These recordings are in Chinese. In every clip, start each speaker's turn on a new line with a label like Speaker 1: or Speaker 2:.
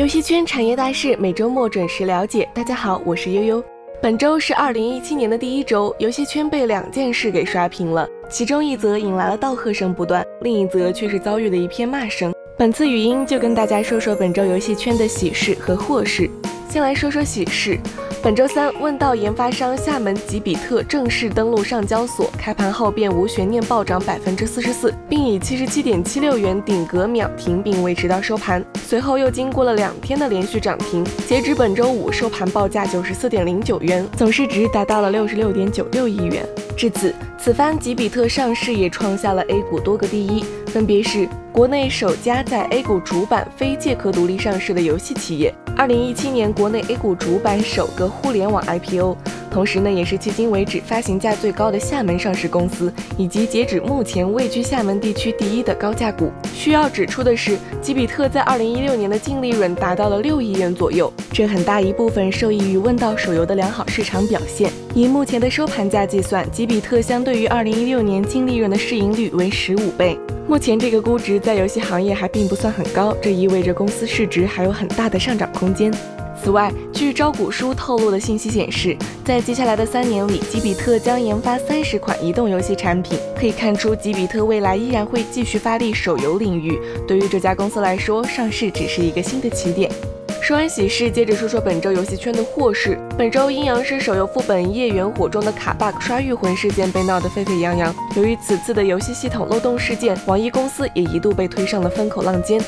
Speaker 1: 游戏圈产业大事，每周末准时了解。大家好，我是悠悠。本周是二零一七年的第一周，游戏圈被两件事给刷屏了，其中一则引来了道贺声不断，另一则却是遭遇了一片骂声。本次语音就跟大家说说本周游戏圈的喜事和祸事。先来说说喜事。本周三，问道研发商厦门吉比特正式登陆上交所，开盘后便无悬念暴涨百分之四十四，并以七十七点七六元顶格秒停，并维持到收盘。随后又经过了两天的连续涨停，截止本周五收盘报价九十四点零九元，总市值达到了六十六点九六亿元。至此，此番吉比特上市也创下了 A 股多个第一，分别是国内首家在 A 股主板非借壳独立上市的游戏企业。二零一七年国内 A 股主板首个互联网 IPO，同时呢，也是迄今为止发行价最高的厦门上市公司，以及截止目前位居厦门地区第一的高价股。需要指出的是，吉比特在二零一六年的净利润达到了六亿元左右，这很大一部分受益于问道手游的良好市场表现。以目前的收盘价计算，吉比特相对于二零一六年净利润的市盈率为十五倍。目前这个估值在游戏行业还并不算很高，这意味着公司市值还有很大的上涨空间。此外，据招股书透露的信息显示，在接下来的三年里，吉比特将研发三十款移动游戏产品。可以看出，吉比特未来依然会继续发力手游领域。对于这家公司来说，上市只是一个新的起点。说完喜事，接着说说本周游戏圈的祸事。本周阴阳师手游副本夜缘火中的卡 bug 刷御魂事件被闹得沸沸扬扬。由于此次的游戏系统漏洞事件，网易公司也一度被推上了风口浪尖。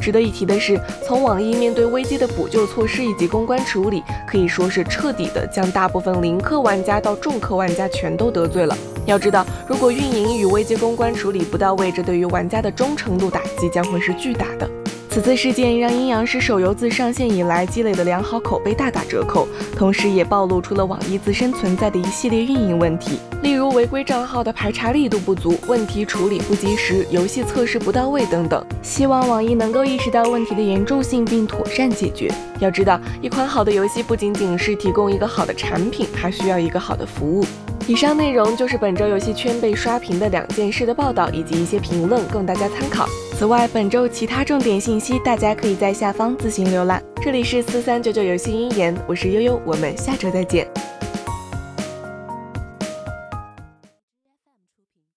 Speaker 1: 值得一提的是，从网易面对危机的补救措施以及公关处理，可以说是彻底的将大部分零氪玩家到重氪玩家全都得罪了。要知道，如果运营与危机公关处理不到位，这对于玩家的忠诚度打击将会是巨大的。此次事件让阴阳师手游自上线以来积累的良好口碑大打折扣，同时也暴露出了网易自身存在的一系列运营问题，例如违规账号的排查力度不足、问题处理不及时、游戏测试不到位等等。希望网易能够意识到问题的严重性并妥善解决。要知道，一款好的游戏不仅仅是提供一个好的产品，还需要一个好的服务。以上内容就是本周游戏圈被刷屏的两件事的报道以及一些评论，供大家参考。此外，本周其他重点信息大家可以在下方自行浏览。这里是四三九九游戏音言，我是悠悠，我们下周再见。